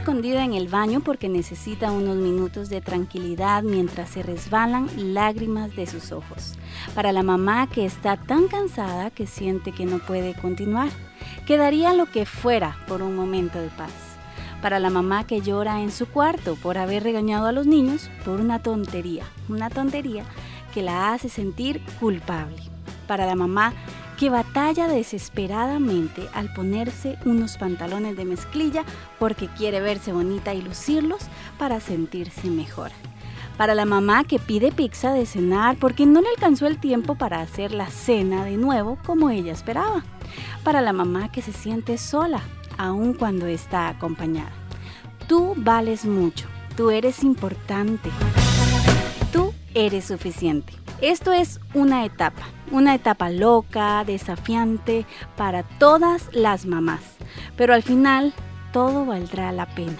escondida en el baño porque necesita unos minutos de tranquilidad mientras se resbalan lágrimas de sus ojos. Para la mamá que está tan cansada que siente que no puede continuar, quedaría lo que fuera por un momento de paz. Para la mamá que llora en su cuarto por haber regañado a los niños por una tontería, una tontería que la hace sentir culpable. Para la mamá que batalla desesperadamente al ponerse unos pantalones de mezclilla porque quiere verse bonita y lucirlos para sentirse mejor. Para la mamá que pide pizza de cenar porque no le alcanzó el tiempo para hacer la cena de nuevo como ella esperaba. Para la mamá que se siente sola, aun cuando está acompañada. Tú vales mucho, tú eres importante, tú eres suficiente. Esto es una etapa, una etapa loca, desafiante para todas las mamás, pero al final todo valdrá la pena.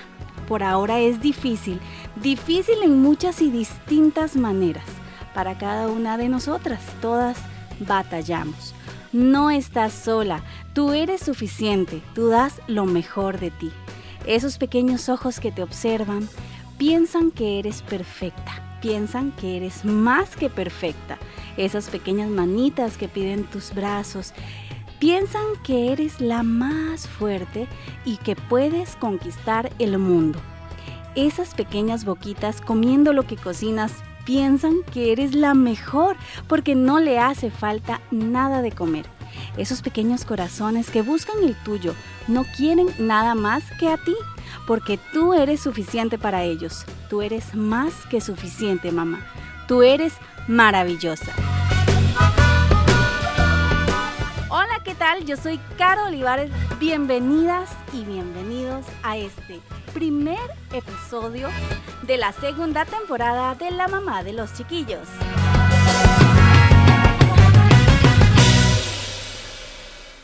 Por ahora es difícil, difícil en muchas y distintas maneras. Para cada una de nosotras, todas batallamos. No estás sola, tú eres suficiente, tú das lo mejor de ti. Esos pequeños ojos que te observan piensan que eres perfecta piensan que eres más que perfecta. Esas pequeñas manitas que piden tus brazos. Piensan que eres la más fuerte y que puedes conquistar el mundo. Esas pequeñas boquitas comiendo lo que cocinas piensan que eres la mejor porque no le hace falta nada de comer. Esos pequeños corazones que buscan el tuyo no quieren nada más que a ti porque tú eres suficiente para ellos. Tú eres más que suficiente, mamá. Tú eres maravillosa. Hola, ¿qué tal? Yo soy Caro Olivares. Bienvenidas y bienvenidos a este primer episodio de la segunda temporada de La Mamá de los Chiquillos.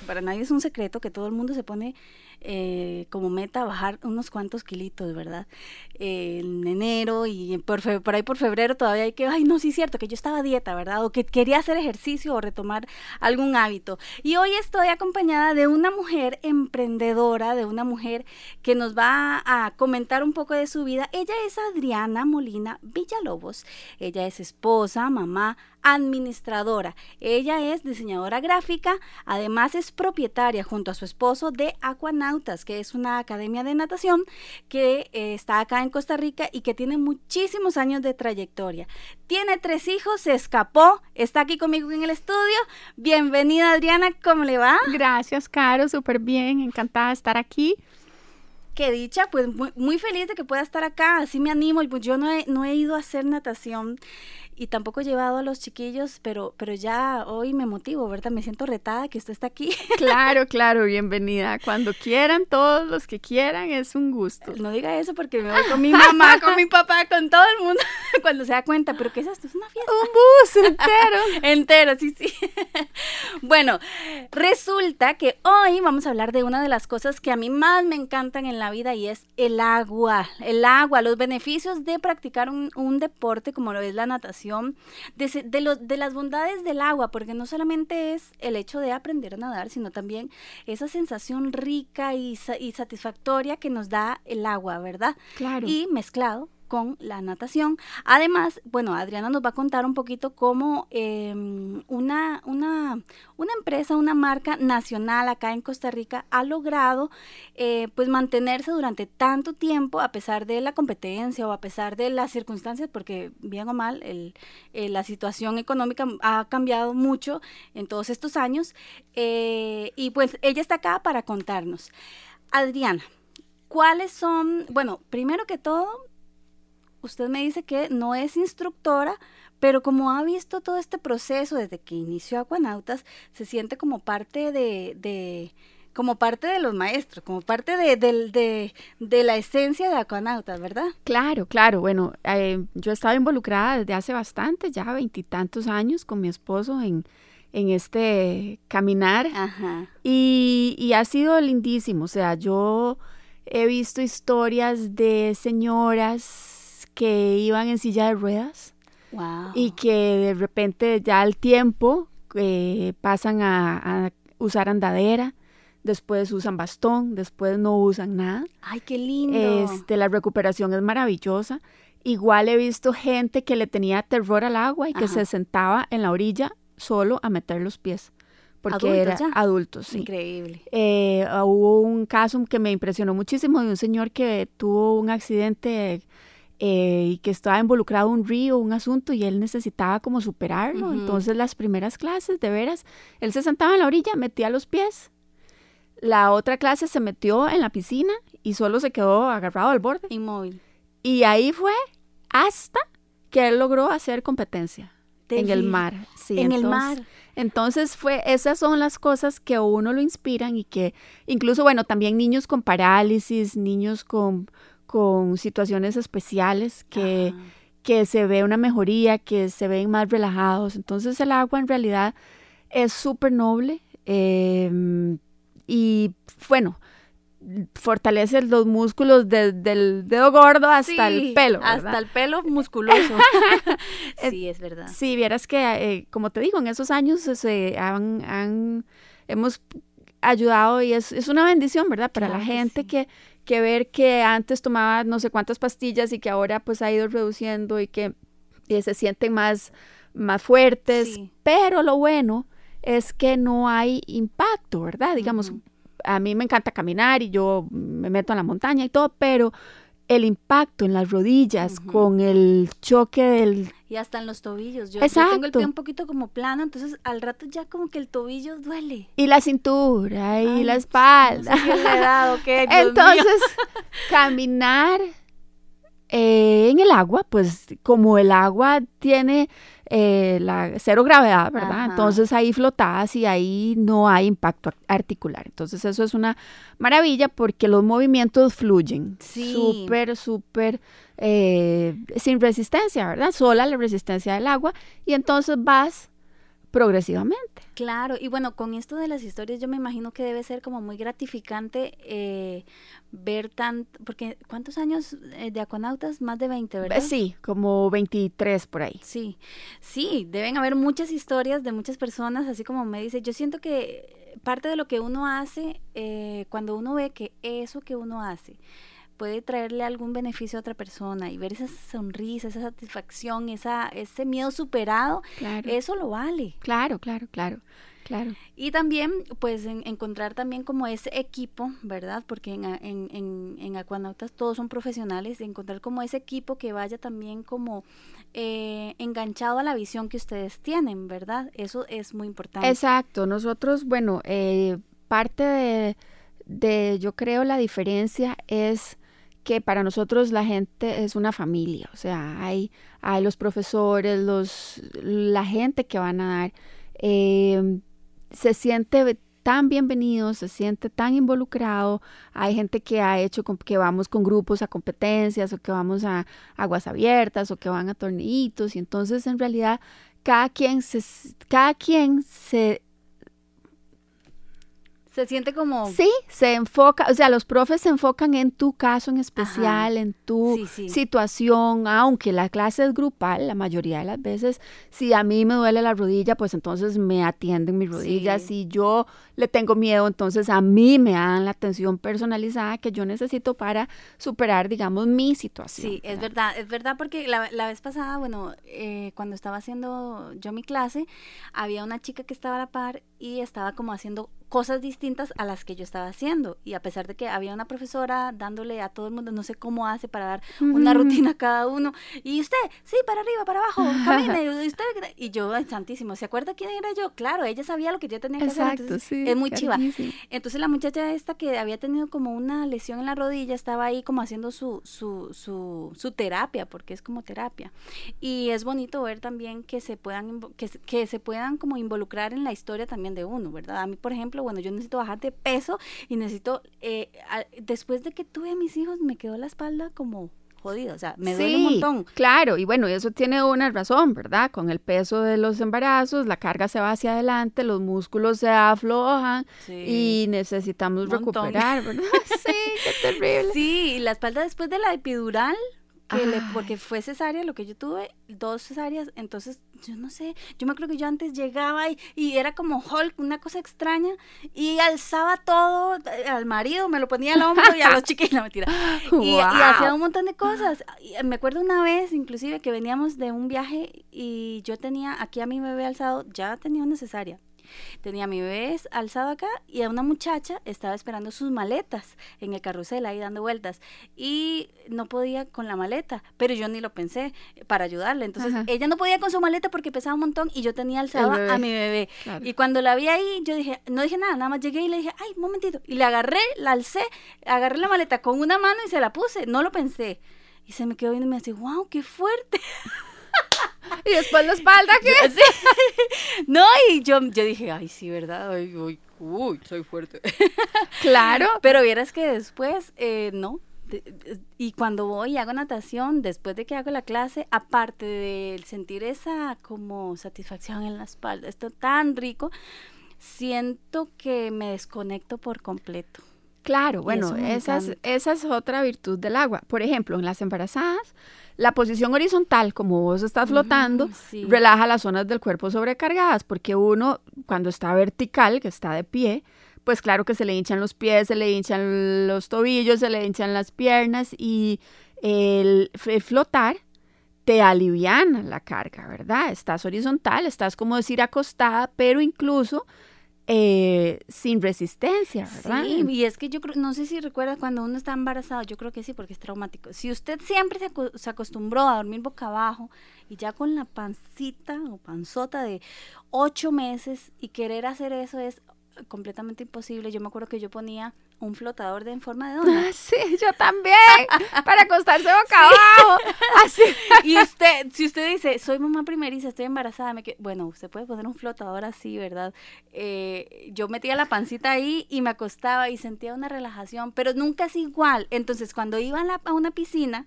Para nadie es un secreto que todo el mundo se pone eh, como meta bajar unos cuantos kilitos, ¿verdad? en enero y por, por, ahí por febrero todavía hay que, ay, no, sí es cierto, que yo estaba dieta, ¿verdad? O que quería hacer ejercicio o retomar algún hábito. Y hoy estoy acompañada de una mujer emprendedora, de una mujer que nos va a comentar un poco de su vida. Ella es Adriana Molina Villalobos. Ella es esposa, mamá, administradora. Ella es diseñadora gráfica, además es propietaria junto a su esposo de Aquanaut que es una academia de natación que eh, está acá en Costa Rica y que tiene muchísimos años de trayectoria. Tiene tres hijos, se escapó, está aquí conmigo en el estudio. Bienvenida Adriana, ¿cómo le va? Gracias, Caro, súper bien, encantada de estar aquí qué dicha, pues muy, feliz de que pueda estar acá, así me animo, pues yo no he, no he ido a hacer natación y tampoco he llevado a los chiquillos, pero, pero ya hoy me motivo, ¿verdad? Me siento retada que usted está aquí. Claro, claro, bienvenida. Cuando quieran, todos los que quieran, es un gusto. No diga eso porque me voy con mi mamá, con mi papá, con todo el mundo, cuando se da cuenta, pero ¿qué es esto? Es una fiesta. Un bus entero. entero, sí, sí. bueno, resulta que hoy vamos a hablar de una de las cosas que a mí más me encantan en la vida y es el agua. El agua, los beneficios de practicar un, un deporte como lo es la natación de, de, de las bondades del agua, porque no solamente es el hecho de aprender a nadar, sino también esa sensación rica y, y satisfactoria que nos da el agua, ¿verdad? Claro. Y mezclado con la natación. Además, bueno, Adriana nos va a contar un poquito cómo em, una, una, una, empresa, una marca nacional acá en Costa Rica ha logrado eh, pues mantenerse durante tanto tiempo a pesar de la competencia o a pesar de las circunstancias, porque bien o mal, el, eh, la situación económica ha cambiado mucho en todos estos años. Eh, y pues ella está acá para contarnos. Adriana, ¿cuáles son, bueno, primero que todo, usted me dice que no es instructora, pero como ha visto todo este proceso desde que inició Acuanautas, se siente como parte de, como parte de los maestros, como parte de, de, la esencia de Acuanautas, ¿verdad? Claro, claro. Bueno, eh, yo he estado involucrada desde hace bastante, ya veintitantos años, con mi esposo en, en este caminar. Y, y ha sido lindísimo. O sea, yo he visto historias de señoras que iban en silla de ruedas y que de repente ya al tiempo eh, pasan a, usar andadera, después usan bastón, después no usan nada. Ay, qué lindo. Este, la recuperación es maravillosa. Igual he visto gente que le tenía terror al agua y que se sentaba en la orilla solo a meter los pies. Porque era adultos, sí. Increíble. Eh, hubo un caso que me impresionó muchísimo de un señor que tuvo un accidente eh, y que estaba involucrado un río, un asunto, y él necesitaba como superarlo. Entonces las primeras clases, de veras, él se sentaba en la orilla, metía los pies. La otra clase se metió en la piscina y solo se quedó agarrado al borde. Inmóvil. Y ahí fue hasta que él logró hacer competencia en el mar. Sí, en el mar. Entonces fue, esas son las cosas que a uno lo inspiran y que incluso, bueno, también niños con parálisis, niños con, con situaciones especiales que, que se ve una mejoría, que se ven más relajados. Entonces el agua en realidad es súper noble em, y bueno, fortalece los músculos desde el dedo gordo hasta el pelo. Hasta el pelo musculoso. sí, es verdad. Sí, vieras que, eh, como te digo, en esos años se han, han, hemos ayudado y es, es, una bendición, ¿verdad? Para la gente que, que ver que antes tomaba no sé cuántas pastillas y que ahora pues ha ido reduciendo y que se sienten más, más fuertes. Pero lo bueno es que no hay impacto, ¿verdad? Digamos, a mí me encanta caminar y yo me meto en la montaña y todo, pero el impacto en las rodillas con el choque del... Y hasta en los tobillos. Yo, tengo el pie un poquito como plano, entonces al rato ya como que el tobillo duele. Y la cintura y la espalda. No sé entonces, caminar eh, en el agua, pues como el agua tiene eh, la cero gravedad, ¿verdad? Entonces ahí flotas y ahí no hay impacto articular. Entonces eso es una maravilla porque los movimientos fluyen. Súper, súper eh, sin resistencia, ¿verdad? Sola la resistencia del agua y entonces vas progresivamente. Claro, y bueno, con esto de las historias yo me imagino que debe ser como muy gratificante eh, ver tan, porque ¿cuántos años eh, de acuanautas? Más de 20, ¿verdad? Sí, como 23 por ahí. Sí, sí, deben haber muchas historias de muchas personas, así como me dice, yo siento que parte de lo que uno hace, eh, cuando uno ve que eso que uno hace, puede traerle algún beneficio a otra persona y ver esa sonrisa, esa satisfacción, esa, ese miedo superado, eso lo vale. Claro, claro, claro. Claro. Y también, pues, encontrar también como ese equipo, ¿verdad? Porque en, en, en, en Acuanautas todos son profesionales, encontrar como ese equipo que vaya también como eh, enganchado a la visión que ustedes tienen, ¿verdad? Eso es muy importante. Exacto. Nosotros, bueno, eh, parte de, de, yo creo, la diferencia es que para nosotros la gente es una familia, o sea, hay, hay los profesores, los, la gente que van a dar, eh, se siente tan bienvenido, se siente tan involucrado, hay gente que ha hecho que vamos con grupos a competencias o que vamos a aguas abiertas o que van a torneitos y entonces en realidad cada quien se, cada quien se se siente como... Sí, se enfoca, o sea, los profes se enfocan en tu caso en especial, en tu situación, aunque la clase es grupal, la mayoría de las veces, si a mí me duele la rodilla, pues entonces me atienden mis rodillas, si yo le tengo miedo, entonces a mí me dan la atención personalizada que yo necesito para superar, digamos, mi situación. Sí, es verdad, es verdad porque la, la vez pasada, bueno, eh, cuando estaba haciendo yo mi clase, había una chica que estaba a la par y estaba como haciendo cosas distintas a las que yo estaba haciendo. Y a pesar de que había una profesora dándole a todo el mundo, no sé cómo hace para dar una rutina a cada uno. Y usted, sí, para arriba, para abajo, camine. y, usted, y yo, santísimo, ¿se acuerda quién era yo? Claro, ella sabía lo que yo tenía que hacer. es muy chiva. Entonces la muchacha esta que había tenido como una lesión en la rodilla, estaba ahí como haciendo su, su, su, su terapia, porque es como terapia. Y es bonito ver también que se puedan, que, que se puedan como involucrar en la historia también de uno, ¿verdad? A mí, por ejemplo, bueno, yo necesito bajar de peso y necesito, eh, después de que tuve a mis hijos, me quedó la espalda como jodida, o sea, me duele un montón. Claro, y bueno, eso tiene una razón, ¿verdad? Con el peso de los embarazos, la carga se va hacia adelante, los músculos se aflojan y necesitamos recuperar, ¿verdad? sí, qué terrible. Sí, y la espalda después de la epidural, que le, porque fue cesárea lo que yo tuve, dos cesáreas, entonces yo no sé, yo me creo que yo antes llegaba y, y, era como Hulk, una cosa extraña, y alzaba todo eh, al marido, me lo ponía al hombro y a los chiquillos, no mentira, y, y hacía un montón de cosas. Eh, me acuerdo una vez, inclusive, que veníamos de un viaje y yo tenía aquí a mi bebé alzado, ya tenía una cesárea, Tenía a mi bebé alzado acá y a una muchacha estaba esperando sus maletas en el carrusel ahí dando vueltas y no podía con la maleta, pero yo ni lo pensé para ayudarle. Entonces ella no podía con su maleta porque pesaba un montón y yo tenía alzado a mi bebé. Y cuando la vi ahí, yo dije, no dije nada, nada más llegué y le dije, ay, un momentito. Y le agarré, la alcé, agarré la maleta con una mano y se la puse, no lo pensé. Y se me quedó viendo y me dice, wow, qué fuerte. y después la espalda, ¿qué? no, y yo, yo dije, ay, sí, ¿verdad? Uy, uy, soy fuerte. claro. Pero vieras que después, eh, no. Y cuando voy y hago natación, después de que hago la clase, aparte de sentir esa como satisfacción en la espalda, esto tan rico, siento que me desconecto por completo. Claro, bueno, esa es, esa es otra virtud del agua. Por ejemplo, en las embarazadas, la posición horizontal, como vos estás flotando, relaja las zonas del cuerpo sobrecargadas, porque uno cuando está vertical, que está de pie, pues claro que se le hinchan los pies, se le hinchan los tobillos, se le hinchan las piernas y el, flotar te aliviana la carga, ¿verdad? Estás horizontal, estás como decir acostada, pero incluso eh, sin resistencia, ¿verdad? Sí, y es que yo creo, no sé si recuerda cuando uno está embarazado, yo creo que sí, porque es traumático. Si usted siempre se, se acostumbró a dormir boca abajo y ya con la pancita o panzota de ocho meses y querer hacer eso es completamente imposible. Yo me acuerdo que yo ponía un flotador de en forma de dona. Sí, yo también, para acostarse boca abajo. Así. Y usted, si usted dice, soy mamá primeriza, estoy embarazada, me que... bueno, usted puede poner un flotador así, ¿verdad? Eh, yo metía la pancita ahí y me acostaba y sentía una relajación, pero nunca es igual. Entonces, cuando iba a, a una piscina,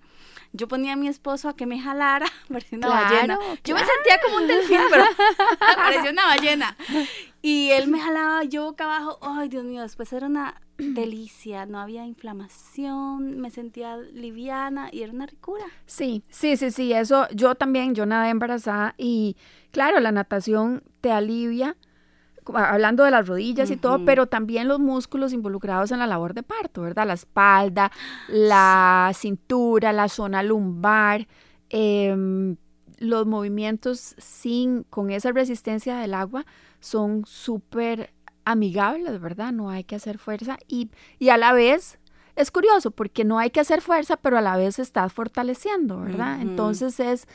yo ponía a mi esposo a que me jalara, parecía una ballena. Yo me sentía como un delfín, pero parecía una ballena. Y él me jalaba yo boca abajo. Ay, Dios mío, después era una delicia, no había inflamación, me sentía liviana y era una ricura. Sí, sí, sí, sí, eso yo también, yo nadé embarazada y claro, la natación te alivia, hablando de las rodillas y todo, pero también los músculos involucrados en la labor de parto, ¿verdad? La espalda, la cintura, la zona lumbar, em, los movimientos sin, con esa resistencia del agua son súper amigables, ¿verdad? No hay que hacer fuerza y, y a la vez es curioso porque no hay que hacer fuerza, pero a la vez estás fortaleciendo, ¿verdad? Entonces es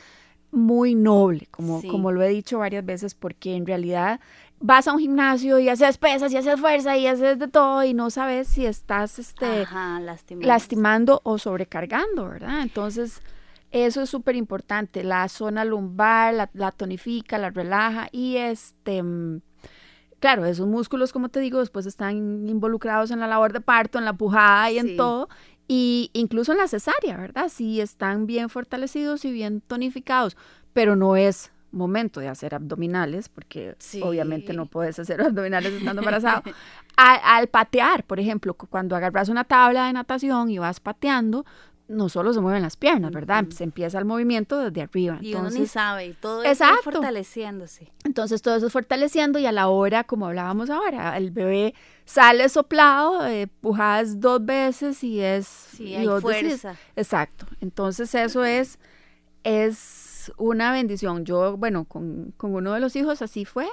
muy noble, como, como lo he dicho varias veces, porque en realidad vas a un gimnasio y haces pesas y haces fuerza y haces de todo y no sabes si estás este, lastimando. o sobrecargando, ¿verdad? Entonces, eso es súper importante. La zona lumbar la, la, tonifica, la relaja y este claro, esos músculos, como te digo, después están involucrados en la labor de parto, en la pujada y en todo. Y incluso en la cesárea, ¿verdad? Sí están bien fortalecidos y bien tonificados, pero no es momento de hacer abdominales, porque obviamente no puedes hacer abdominales estando embarazado. al, patear, por ejemplo, cuando agarras una tabla de natación y vas pateando, no solo se mueven las piernas, ¿verdad? Se empieza el movimiento desde arriba. Y uno ni sabe, todo eso es fortaleciéndose. Entonces todo eso es fortaleciendo y a la hora, como hablábamos ahora, el bebé sale soplado, eh, pujas dos veces y es... Sí, hay fuerza. exacto. Entonces eso es, es una bendición. Yo, bueno, con, con uno de los hijos así fue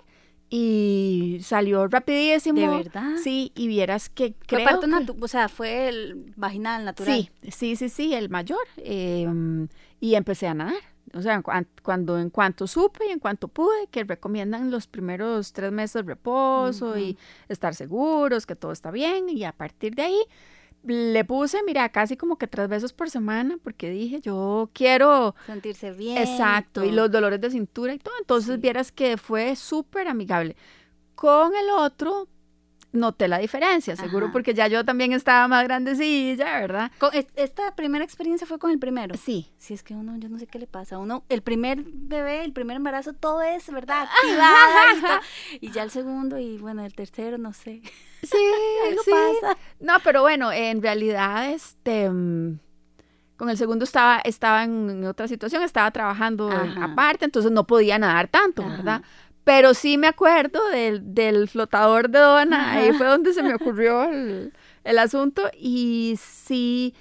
y salió rapidísimo. ¿De verdad? Sí, y vieras que creo o sea, fue el vaginal natural. Sí, sí, sí, sí, el mayor. Em, y empecé a nadar. O sea, cuando en cuanto supe y en cuanto pude, que recomiendan los primeros tres meses de reposo y estar seguros que todo está bien y a partir de ahí le puse, mira, casi como que tres veces por semana, porque dije, yo quiero sentirse bien. Exacto, y, los dolores de cintura y todo. Entonces vieras que fue súper amigable. Con el otro, noté la diferencia, seguro porque ya yo también estaba más grandecilla, ¿verdad? ¿Esta primera experiencia fue con el primero? Sí. Sí, es que uno, yo no sé qué le pasa. Uno, el primer bebé, el primer embarazo, todo es, ¿verdad? Activada y, y ya el segundo y bueno, el tercero, no sé. Sí, Algo pasa. No, pero bueno, en realidad, este... Mm, con el segundo estaba, estaba en otra situación, estaba trabajando aparte, entonces no podía nadar tanto, ¿verdad? Pero sí me acuerdo del, del flotador de dona, ahí fue donde se me ocurrió el, el asunto y sí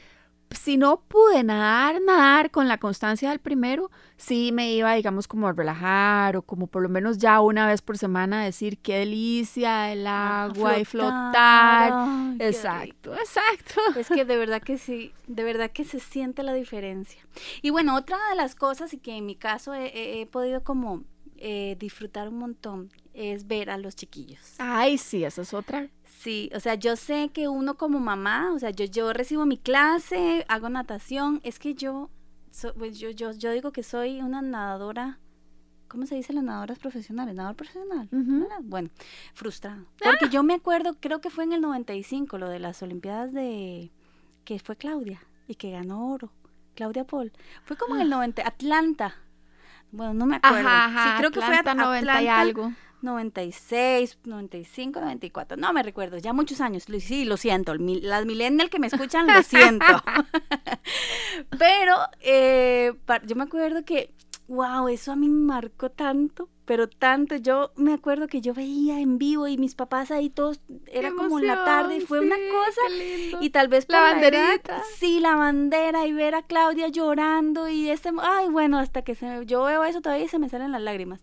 si no pude nadar, nadar con la constancia del primero, sí me iba, digamos, como a relajar o como por lo menos ya una vez por semana decir qué delicia el agua y flotar. exacto, exacto. Es que de verdad que sí, de verdad que se siente la diferencia. Y bueno, otra de las cosas y que en mi caso he, podido como eh, disfrutar un montón es ver a los chiquillos. Ay, sí, esa es otra. Sí, o sea, yo sé que uno como mamá, o sea, yo, yo recibo mi clase, hago natación, es que yo, pues yo, yo, yo digo que soy una nadadora, ¿cómo se dice las nadadoras profesionales? Nadador profesional. Bueno, frustrada. Porque yo me acuerdo, creo que fue en el 95, lo de las Olimpiadas de, que fue Claudia y que ganó oro. Claudia Paul. Fue como en el 90, Atlanta. Bueno, no me acuerdo. sí, creo que fue Atlanta 90 y algo. 96, 95, 94, no me recuerdo, ya muchos años, sí, lo siento, las millennials que me escuchan, lo siento. Pero eh, yo me acuerdo que, wow, eso a mí me marcó tanto, pero tanto, yo me acuerdo que yo veía en vivo y mis papás ahí todos, era como en la tarde, y fue una cosa, y tal vez la banderita. sí, la bandera, y ver a Claudia llorando, y este, ay, bueno, hasta que se, yo veo eso todavía se me salen las lágrimas.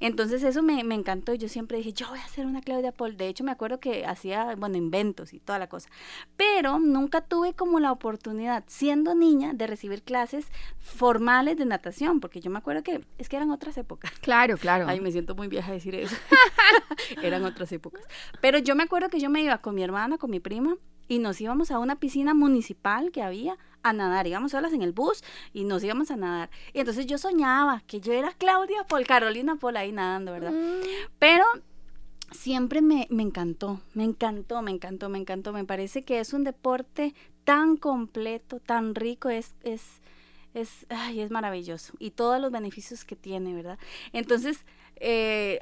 Entonces eso me, me encantó, y yo siempre dije, yo voy a hacer una Claudia Paul, de hecho me acuerdo que hacía, bueno, inventos y toda la cosa, pero nunca tuve como la oportunidad, siendo niña, de recibir clases formales de natación, porque yo me acuerdo que es que eran otras épocas. Claro, claro. Ay, me siento muy vieja decir eso. Eran otras épocas. Pero yo me acuerdo que yo me iba con mi hermana, con mi prima, y nos íbamos a una piscina municipal que había a nadar. Íbamos solas en el bus y nos íbamos a nadar. Y entonces yo soñaba que yo era Claudia Paul, Carolina Paul ahí nadando, ¿verdad? Mm. Pero siempre me, me, encantó, me encantó, me encantó, me encantó. Me parece que es un deporte tan completo, tan rico, es, es es, ay, es maravilloso y todos los beneficios que tiene, ¿verdad? Entonces, eh,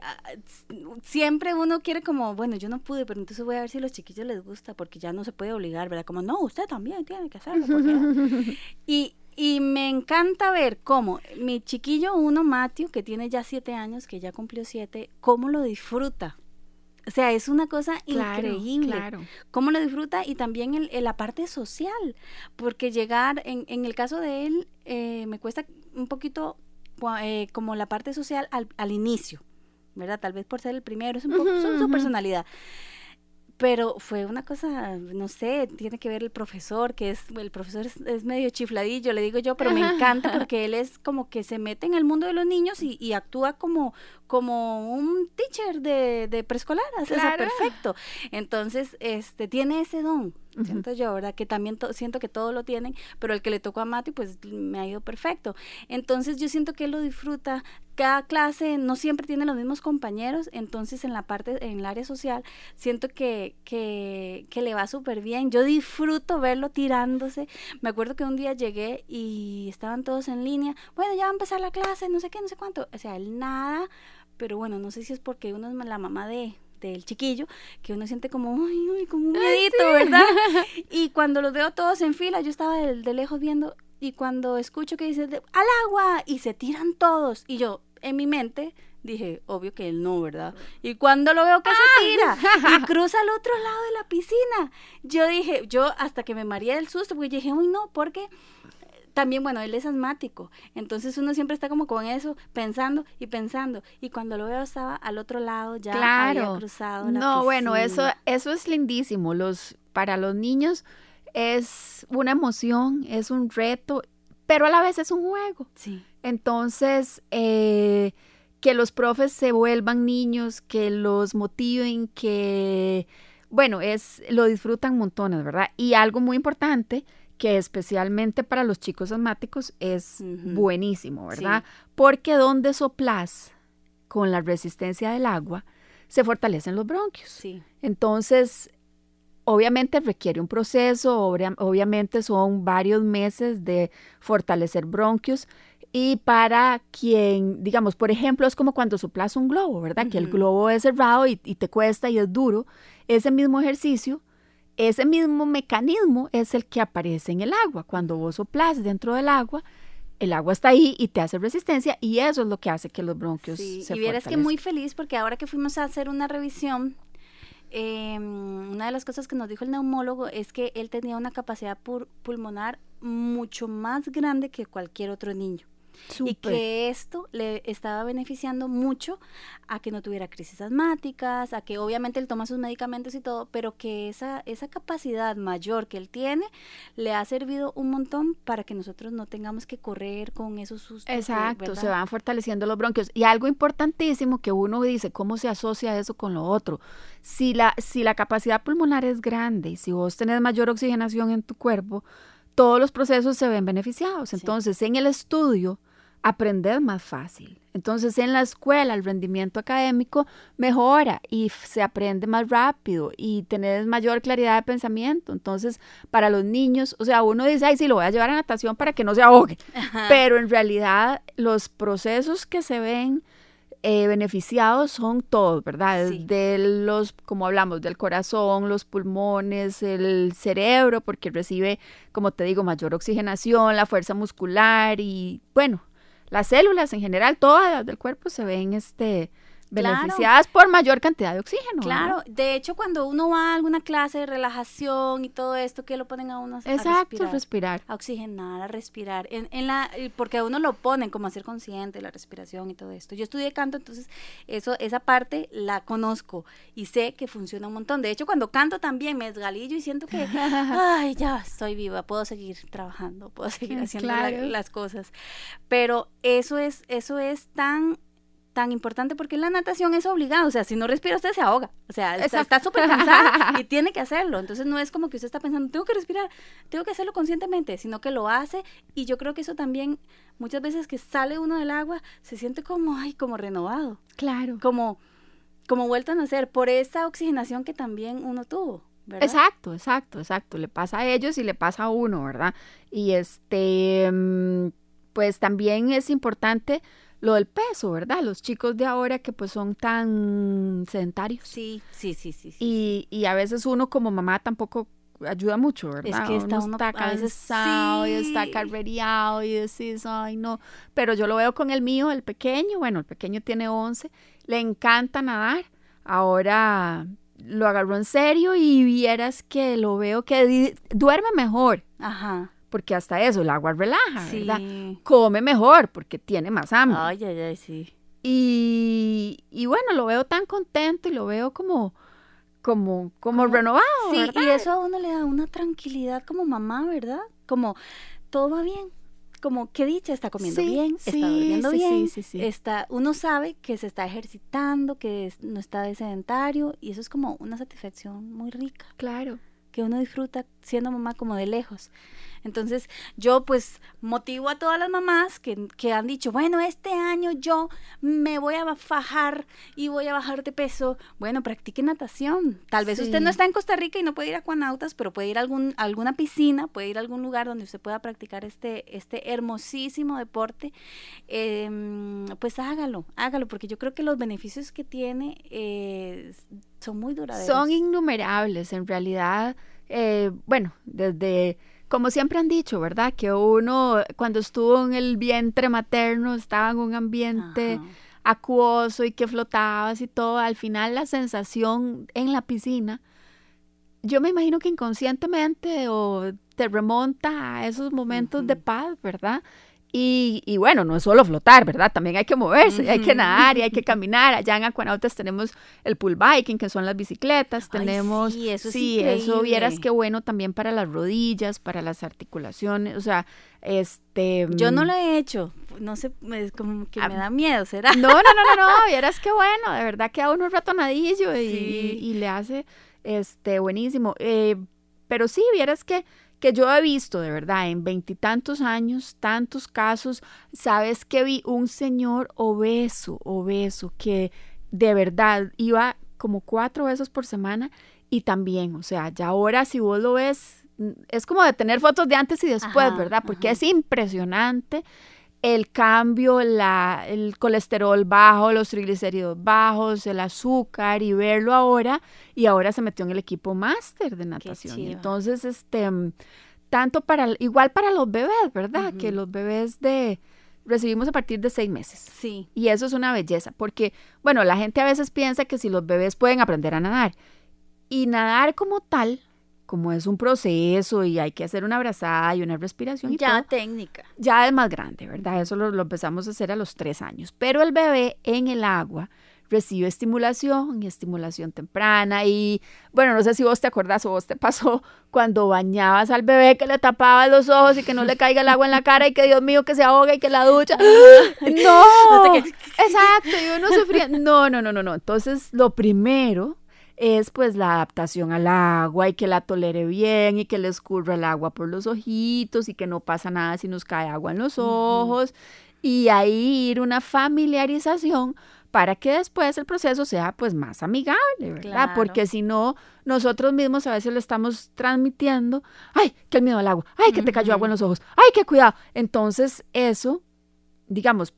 siempre uno quiere como, bueno, yo no pude, pero entonces voy a ver si a los chiquillos les gusta, porque ya no se puede obligar, ¿verdad? Como, no, usted también tiene que hacerlo. y, y me encanta ver cómo mi chiquillo uno, Matthew, que tiene ya siete años, que ya cumplió siete, cómo lo disfruta o sea, es una cosa increíble. Claro. Cómo lo disfruta y también el, la parte social, porque llegar, en, en el caso de él, eh, me cuesta un poquito eh, como la parte social al, al, inicio, ¿verdad? Tal vez por ser el primero, es un poco su personalidad pero fue una cosa, no sé, tiene que ver el profesor, que es, el profesor es, medio chifladillo, le digo yo, pero me encanta porque él es como que se mete en el mundo de los niños y, y actúa como, como un teacher de, de preescolar, o sea, perfecto. Entonces, este, tiene ese don, siento yo, ¿verdad? Que también siento que todos lo tienen, pero el que le tocó a Mati, pues me ha ido perfecto. Entonces, yo siento que él lo disfruta. Cada clase no siempre tiene los mismos compañeros, entonces en la parte, en el área social, siento que, que, que le va súper bien. Yo disfruto verlo tirándose. Me acuerdo que un día llegué y estaban todos en línea. Bueno, ya va a empezar la clase, no sé qué, no sé cuánto. O sea, él nada, pero bueno, no sé si es porque uno es la mamá de, del chiquillo, que uno siente como, uy, como un miedito, ¿verdad? Y cuando los veo todos en fila, yo estaba de, lejos viendo, y cuando escucho que dice, al agua, y se tiran todos, y yo, en mi mente, dije, obvio que él no, ¿verdad? Y cuando lo veo que se ah. tira y cruza al otro lado de la piscina, yo dije, yo hasta que me maría del susto, porque dije, uy, no, porque también, bueno, él es asmático, entonces uno siempre está como con eso, pensando y pensando, y cuando lo veo estaba al otro lado, ya había cruzado la No, bueno, eso, eso es lindísimo, los, para los niños es una emoción, es un reto, pero a la vez es un juego. Sí. Entonces, eh, que los profes se vuelvan niños, que los motiven, que, bueno, es, lo disfrutan montones, ¿verdad? Y algo muy importante que especialmente para los chicos asmáticos es buenísimo, ¿verdad? Porque donde soplas con la resistencia del agua, se fortalecen los bronquios. Sí. Entonces, obviamente requiere un proceso, obviamente son varios meses de fortalecer bronquios. Y para quien, digamos, por ejemplo, es como cuando soplas un globo, ¿verdad? Que el globo es cerrado y, y, te cuesta y es duro. Ese mismo ejercicio ese mismo mecanismo es el que aparece en el agua. Cuando vos soplas dentro del agua, el agua está ahí y te hace resistencia y eso es lo que hace que los bronquios sí, se Y vieras que muy feliz porque ahora que fuimos a hacer una revisión, em, una de las cosas que nos dijo el neumólogo es que él tenía una capacidad pulmonar mucho más grande que cualquier otro niño. Y que esto le estaba beneficiando mucho a que no tuviera crisis asmáticas, a que obviamente él toma sus medicamentos y todo, pero que esa, esa capacidad mayor que él tiene le ha servido un montón para que nosotros no tengamos que correr con esos sustos. Exacto, se van fortaleciendo los bronquios. Y algo importantísimo que uno dice, ¿cómo se asocia eso con lo otro? Si la, si la capacidad pulmonar es grande y si vos tenés mayor oxigenación en tu cuerpo, todos los procesos se ven beneficiados. Entonces, en el estudio, aprender más fácil. Entonces en la escuela el rendimiento académico mejora y se aprende más rápido y tener mayor claridad de pensamiento. Entonces para los niños, o sea, uno dice, ay, sí, lo voy a llevar a natación para que no se ahogue. Pero en realidad los procesos que se ven eh, beneficiados son todos, ¿verdad? De los, como hablamos, del corazón, los pulmones, el cerebro, porque recibe, como te digo, mayor oxigenación, la fuerza muscular y bueno, las células en general, todas del cuerpo se ven este, beneficiadas por mayor cantidad de oxígeno. Claro, de hecho cuando uno va a alguna clase de relajación y todo esto, que lo ponen a uno a Exacto, respirar, A oxigenar, a respirar. En, en la, porque a uno lo ponen como a ser consciente la respiración y todo esto. Yo estudié canto, entonces eso, esa parte la conozco y sé que funciona un montón. De hecho, cuando canto también me desgalillo y siento que, ay, ya estoy viva, puedo seguir trabajando, puedo seguir haciendo las cosas. Pero eso es, eso es tan tan importante porque la natación es obligado, o sea, si no respira usted se ahoga, o sea, está súper cansado y tiene que hacerlo, entonces no es como que usted está pensando, tengo que respirar, tengo que hacerlo conscientemente, sino que lo hace y yo creo que eso también, muchas veces que sale uno del agua, se siente como, ay, como renovado. Claro. Como, como vuelto a nacer por esa oxigenación que también uno tuvo. ¿verdad? Exacto, exacto, exacto. Le pasa a ellos y le pasa a uno, ¿verdad? Y este, mm, pues también es importante lo del peso, ¿verdad? Los chicos de ahora que pues son tan sedentarios. Sí, sí, sí, sí. y, y, a veces uno como mamá tampoco ayuda mucho, ¿verdad? Es que está uno, está cansado y está carrereado y decís, ay no, pero yo lo veo con el mío, el pequeño, bueno, el pequeño tiene 11, le encanta nadar, ahora lo agarró en serio y vieras que lo veo que duerme mejor. Ajá porque hasta eso, el agua relaja, ¿verdad? Come mejor porque tiene más hambre. Ay, ay, ay, sí. Y, y bueno, lo veo tan contento y lo veo como, como, como, renovado, sí, y eso a uno le da una tranquilidad como mamá, ¿verdad? Como todo va bien, como qué dicha, está comiendo bien, está durmiendo bien, está, uno sabe que se está ejercitando, que no está de sedentario y eso es como una satisfacción muy rica. Claro. Que uno disfruta siendo mamá como de lejos. Entonces yo pues motivo a todas las mamás que, que, han dicho, bueno, este año yo me voy a fajar y voy a bajar de peso. Bueno, practique natación. Tal vez usted no está en Costa Rica y no puede ir a Cuanautas, pero puede ir a, algún, alguna piscina, puede ir a algún lugar donde usted pueda practicar este, este hermosísimo deporte. Em, pues hágalo, hágalo, porque yo creo que los beneficios que tiene eh, son muy duraderos. Son innumerables, en realidad. Eh, bueno, desde como siempre han dicho, ¿verdad? Que uno cuando estuvo en el vientre materno estaba en un ambiente acuoso y que flotabas y todo, al final la sensación en la piscina, yo me imagino que inconscientemente o te remonta a esos momentos de paz, ¿verdad? Y, bueno, no es solo flotar, ¿verdad? También hay que moverse, hay que nadar y hay que caminar. Allá en Acuanautas tenemos el pool biking, que son las bicicletas, tenemos... sí, eso Sí, eso vieras qué bueno también para las rodillas, para las articulaciones, o sea, este... Yo no mm, lo he hecho, no sé, es como que me da miedo, ¿será? No, no, no, no, no, vieras qué bueno, de verdad que a uno un ratonadillo y, y, le hace, este, buenísimo. Eh, pero sí, vieras que que yo he visto de verdad en veintitantos años, tantos casos, sabes que vi un señor obeso, obeso, que de verdad iba como cuatro veces por semana y también, o sea, ya ahora si vos lo ves, es como de tener fotos de antes y después, ¿verdad? Porque es impresionante el cambio, la, el colesterol bajo, los triglicéridos bajos, el azúcar y verlo ahora. Y ahora se metió en el equipo máster de natación. Entonces, este, tanto para, igual para los bebés, ¿verdad? Que los bebés de, recibimos a partir de seis meses. Sí. Y eso es una belleza, porque, bueno, la gente a veces piensa que si los bebés pueden aprender a nadar. Y nadar como tal como es un proceso y hay que hacer una abrazada y una respiración. Y ya técnica. Ya es más grande, ¿verdad? Eso lo, empezamos a hacer a los tres años. Pero el bebé en el agua recibe estimulación y estimulación temprana. Y bueno, no sé si vos te acordás o vos te pasó cuando bañabas al bebé que le tapabas los ojos y que no le caiga el agua en la cara y que Dios mío que se ahoga y que la ducha. ¡No! Exacto, y uno sufría. No, no, no, no, no. Entonces, lo primero es pues la adaptación al agua y que la tolere bien y que le escurra el agua por los ojitos y que no pasa nada si nos cae agua en los ojos y ahí ir una familiarización para que después el proceso sea pues más amigable, ¿verdad? Porque si no, nosotros mismos a veces le estamos transmitiendo, ay, que el miedo al agua, ay, que te cayó agua en los ojos, ay, qué cuidado. Entonces eso, digamos,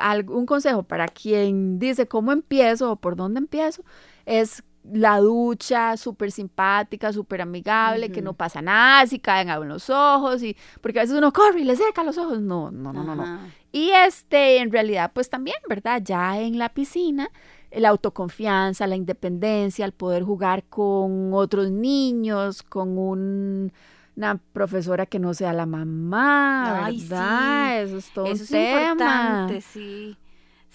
algún consejo para quien dice cómo empiezo o por dónde empiezo, es la ducha súper simpática, súper amigable, que no pasa nada, si caen en los ojos, y porque a veces uno corre y le seca los ojos. No, no, no, no, no. Y este, en realidad, pues también, ¿verdad? Ya en la piscina, la autoconfianza, la independencia, el poder jugar con otros niños, con una profesora que no sea la mamá, ¿verdad? Eso es todo Eso es importante, sí.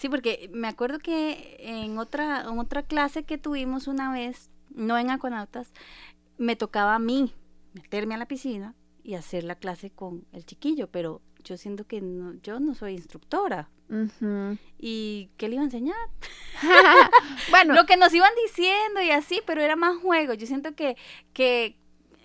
Sí, porque me acuerdo que en otra, en otra clase que tuvimos una vez, no en Aconautas, me tocaba a mí meterme a la piscina y hacer la clase con el chiquillo, pero yo siento que no, yo no soy instructora. ¿Y qué le iba a enseñar? bueno, lo que nos iban diciendo y así, pero era más juego. Yo siento que, que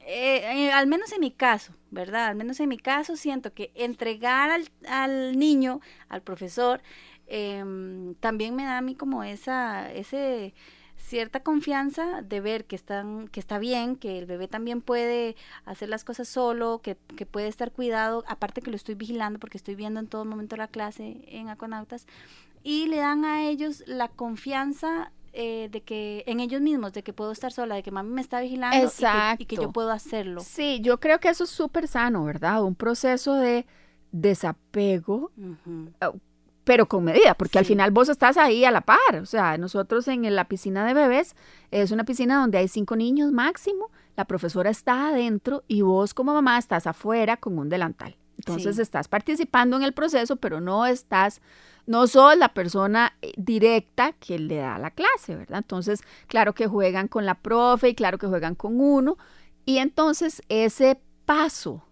eh, eh, al menos en mi caso, ¿verdad? Al menos en mi caso siento que entregar al, al niño, al profesor, Em, también me da a mí como esa, ese cierta confianza de ver que están, que está bien, que el bebé también puede hacer las cosas solo, que, que puede estar cuidado, aparte que lo estoy vigilando porque estoy viendo en todo momento la clase en Aconautas, y le dan a ellos la confianza eh, de que en ellos mismos, de que puedo estar sola, de que mami me está vigilando y que, yo puedo hacerlo. Sí, yo creo que eso es súper sano, ¿verdad? Un proceso de desapego, pero con medida, porque al final vos estás ahí a la par. O sea, nosotros en la piscina de bebés es una piscina donde hay cinco niños máximo, la profesora está adentro y vos como mamá estás afuera con un delantal. Entonces estás participando en el proceso, pero no estás, no sos la persona eh, directa que le da la clase, ¿verdad? Entonces, claro que juegan con la profe y claro que juegan con uno. Y entonces ese paso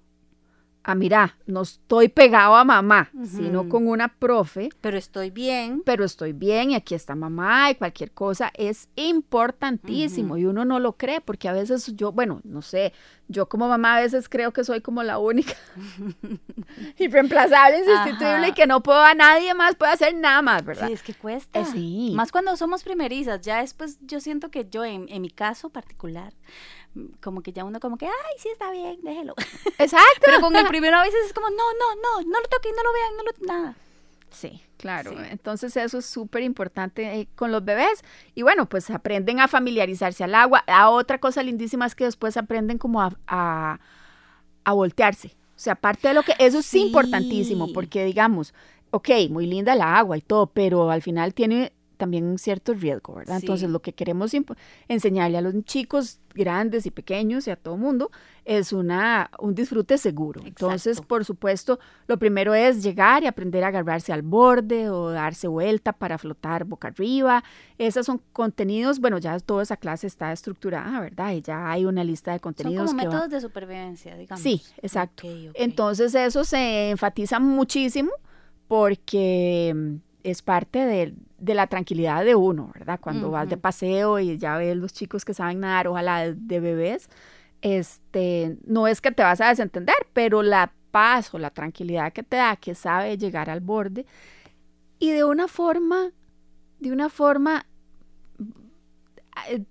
ah, mira, no estoy pegado a mamá, sino con una profe. Pero estoy bien. Pero estoy bien y aquí está mamá y cualquier cosa es importantísimo y uno no lo cree porque a veces yo, bueno, no sé, yo como mamá a veces creo que soy como la única irreemplazable, insustituible y que no puedo a nadie más, puedo hacer nada más, ¿verdad? Sí, es que cuesta. Eh, sí. Más cuando somos primerizas, ya después yo siento que yo en, en mi caso particular, como que ya uno como que, ay, sí está bien, déjelo. Exacto. Pero con el primero a veces es como, no, no, no, no lo toquen, no lo vean, no lo, nada. Sí, claro. Entonces eso es súper importante eh, con los bebés. Y bueno, pues aprenden a familiarizarse al agua. A otra cosa lindísima es que después aprenden como a, a, voltearse. O sea, aparte de lo que, eso es importantísimo, porque digamos, ok, muy linda el agua y todo, pero al final tiene también un cierto riesgo, ¿verdad? Entonces, lo que queremos enseñarle a los chicos grandes y pequeños y a todo mundo es una, un disfrute seguro. Entonces, por supuesto, lo primero es llegar y aprender a agarrarse al borde o darse vuelta para flotar boca arriba. Esos son contenidos, bueno, ya toda esa clase está estructurada, ¿verdad? Y ya hay una lista de contenidos. Son como métodos de supervivencia, digamos. Sí, exacto. Entonces, eso se enfatiza muchísimo porque es parte de, la tranquilidad de uno, ¿verdad? Cuando vas de paseo y ya ves los chicos que saben nadar, ojalá de, bebés, este, no es que te vas a desentender, pero la paz o la tranquilidad que te da, que sabe llegar al borde y de una forma, de una forma eh,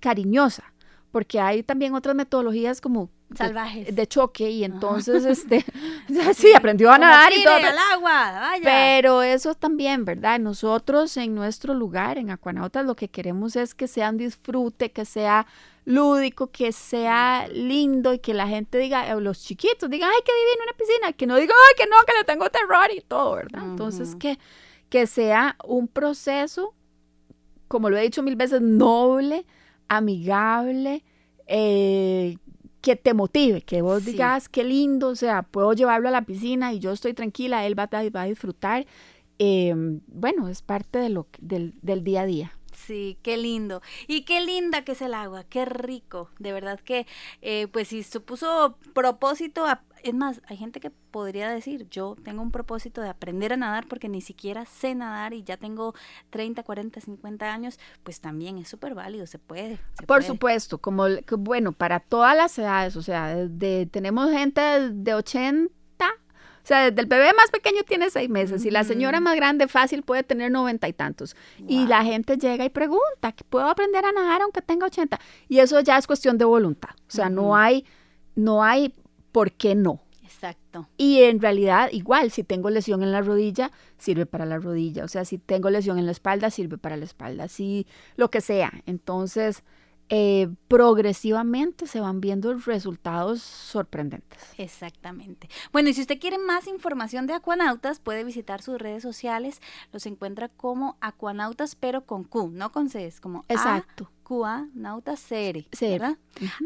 cariñosa, porque hay también otras metodologías como salvajes. de, choque y entonces este sí aprendió a nadar y todo al agua vaya. pero eso también verdad nosotros en nuestro lugar en Acuanautas lo que queremos es que sea un disfrute que sea lúdico que sea lindo y que la gente diga los chiquitos digan ay qué divino una piscina que no diga ay que no que le tengo terror y todo verdad entonces que que sea un proceso como lo he dicho mil veces noble amigable eh, que te motive, que vos digas, qué lindo, o sea, puedo llevarlo a la piscina y yo estoy tranquila, él va a, va a disfrutar. Em, bueno, es parte de lo, del, del día a día. Sí, qué lindo. Y qué linda que es el agua, qué rico. De verdad que, eh, pues si se puso propósito a es más, hay gente que podría decir, yo tengo un propósito de aprender a nadar porque ni siquiera sé nadar y ya tengo 30, 40, 50 años, pues también es súper válido, se puede. Por supuesto, como, bueno, para todas las edades, o sea, de, tenemos gente de 80 o sea, desde el bebé más pequeño tiene seis meses y la señora más grande fácil puede tener noventa y tantos. Y la gente llega y pregunta, ¿puedo aprender a nadar aunque tenga ochenta? Y eso ya es cuestión de voluntad. O sea, no hay, no hay ¿por qué no? Exacto. Y en realidad, igual, si tengo lesión en la rodilla, sirve para la rodilla. O sea, si tengo lesión en la espalda, sirve para la espalda. Si lo que sea. Entonces, eh, progresivamente se van viendo resultados sorprendentes. Exactamente. Bueno, y si usted quiere más información de Acuanautas, puede visitar sus redes sociales. Los encuentra como Acuanautas, pero con Q, no con C, es como Exacto. Nauta Cere, ¿verdad?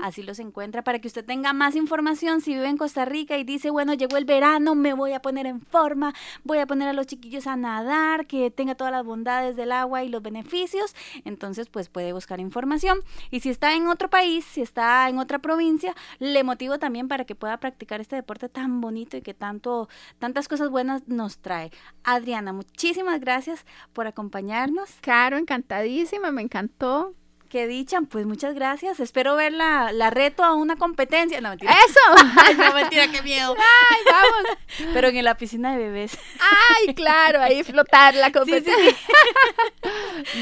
Así los encuentra para que usted tenga más información si vive en Costa Rica y dice, bueno, llegó el verano, me voy a poner en forma, voy a poner a los chiquillos a nadar, que tenga todas las bondades del agua y los beneficios, entonces pues puede buscar información. Y si está en otro país, si está en otra provincia, le motivo también para que pueda practicar este deporte tan bonito y que tanto, tantas cosas buenas nos trae. Adriana, muchísimas gracias por acompañarnos. Caro, encantadísima, me encantó que dichan, pues muchas gracias. Espero ver la, reto a una competencia. No, mentira. ¡Eso! Ay, no, mentira, qué miedo. ¡Ay, vamos! Pero en la piscina de bebés. ¡Ay, claro! Ahí flotar la competencia.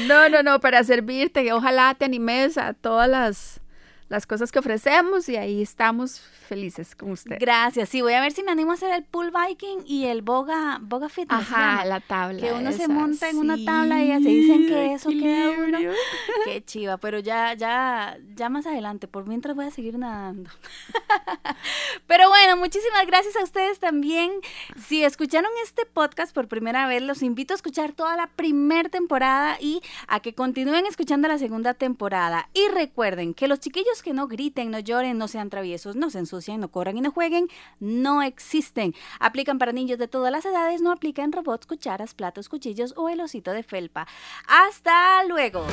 no, no, no, para servirte. Ojalá te animes a todas las las cosas que ofrecemos y ahí estamos felices con usted. Gracias. Sí, voy a ver si me animo a hacer el pool biking y el boga, boga fitness. Ajá, la tabla. Que uno se monta en una tabla y ya se dicen que eso queda uno. Qué chiva, pero ya, ya, ya más adelante, por mientras voy a seguir nadando. pero bueno, muchísimas gracias a ustedes también. Si escucharon este podcast por primera vez, los invito a escuchar toda la primera temporada y a que continúen escuchando la segunda temporada. Y recuerden que los chiquillos que no griten, no lloren, no sean traviesos, no se ensucien, no corran y no jueguen, no existen. Aplican para niños de todas las edades, no aplican robots, cucharas, platos, cuchillos o el osito de felpa. Hasta luego.